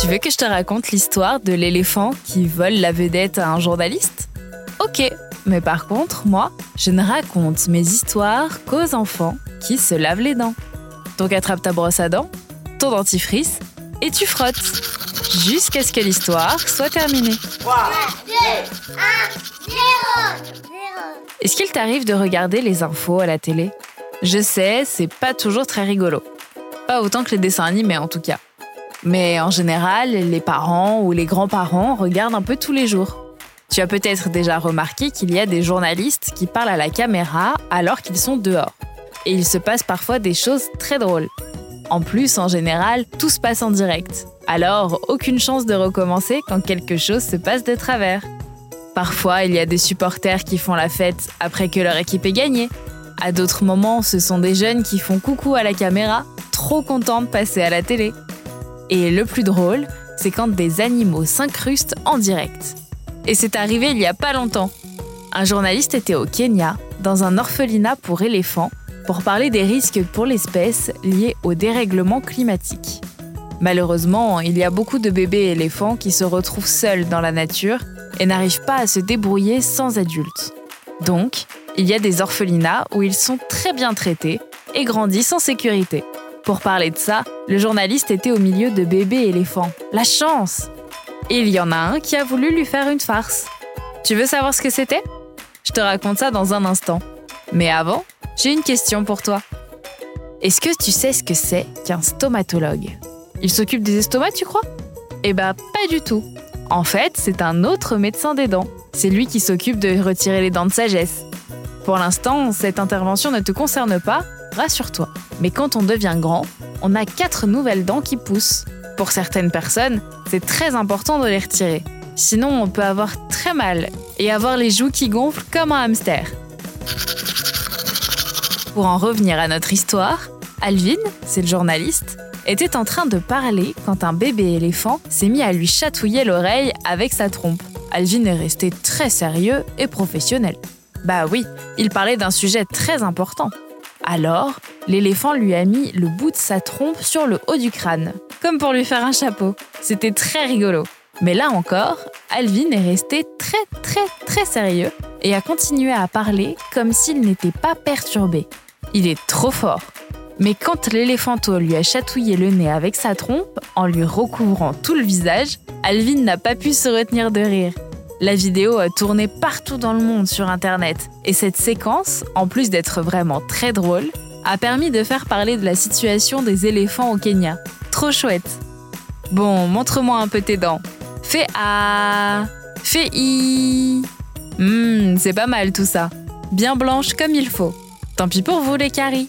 Tu veux que je te raconte l'histoire de l'éléphant qui vole la vedette à un journaliste? Ok, mais par contre, moi, je ne raconte mes histoires qu'aux enfants qui se lavent les dents. Donc attrape ta brosse à dents, ton dentifrice et tu frottes jusqu'à ce que l'histoire soit terminée. 3, 2, 1, 0 Est-ce qu'il t'arrive de regarder les infos à la télé? Je sais, c'est pas toujours très rigolo. Pas autant que les dessins animés en tout cas. Mais en général, les parents ou les grands-parents regardent un peu tous les jours. Tu as peut-être déjà remarqué qu'il y a des journalistes qui parlent à la caméra alors qu'ils sont dehors. Et il se passe parfois des choses très drôles. En plus, en général, tout se passe en direct. Alors, aucune chance de recommencer quand quelque chose se passe de travers. Parfois, il y a des supporters qui font la fête après que leur équipe ait gagné. À d'autres moments, ce sont des jeunes qui font coucou à la caméra, trop contents de passer à la télé. Et le plus drôle, c'est quand des animaux s'incrustent en direct. Et c'est arrivé il y a pas longtemps. Un journaliste était au Kenya, dans un orphelinat pour éléphants, pour parler des risques pour l'espèce liés au dérèglement climatique. Malheureusement, il y a beaucoup de bébés éléphants qui se retrouvent seuls dans la nature et n'arrivent pas à se débrouiller sans adultes. Donc, il y a des orphelinats où ils sont très bien traités et grandissent en sécurité. Pour parler de ça, le journaliste était au milieu de bébés éléphants. La chance il y en a un qui a voulu lui faire une farce. Tu veux savoir ce que c'était? Je te raconte ça dans un instant. Mais avant, j'ai une question pour toi. Est-ce que tu sais ce que c'est qu'un stomatologue? Il s'occupe des estomacs, tu crois? Eh ben, pas du tout. En fait, c'est un autre médecin des dents. C'est lui qui s'occupe de retirer les dents de sagesse. Pour l'instant, cette intervention ne te concerne pas, rassure-toi. Mais quand on devient grand, on a quatre nouvelles dents qui poussent. Pour certaines personnes, c'est très important de les retirer. Sinon, on peut avoir très mal et avoir les joues qui gonflent comme un hamster. Pour en revenir à notre histoire, Alvin, c'est le journaliste, était en train de parler quand un bébé éléphant s'est mis à lui chatouiller l'oreille avec sa trompe. Alvin est resté très sérieux et professionnel. Bah oui, il parlait d'un sujet très important. Alors, l'éléphant lui a mis le bout de sa trompe sur le haut du crâne, comme pour lui faire un chapeau. C'était très rigolo. Mais là encore, Alvin est resté très très très sérieux et a continué à parler comme s'il n'était pas perturbé. Il est trop fort. Mais quand l'éléphanto lui a chatouillé le nez avec sa trompe, en lui recouvrant tout le visage, Alvin n'a pas pu se retenir de rire. La vidéo a tourné partout dans le monde sur Internet, et cette séquence, en plus d'être vraiment très drôle, a permis de faire parler de la situation des éléphants au Kenya. Trop chouette. Bon, montre-moi un peu tes dents. Fais A. Fais I. Hum, c'est pas mal tout ça. Bien blanche comme il faut. Tant pis pour vous les caries.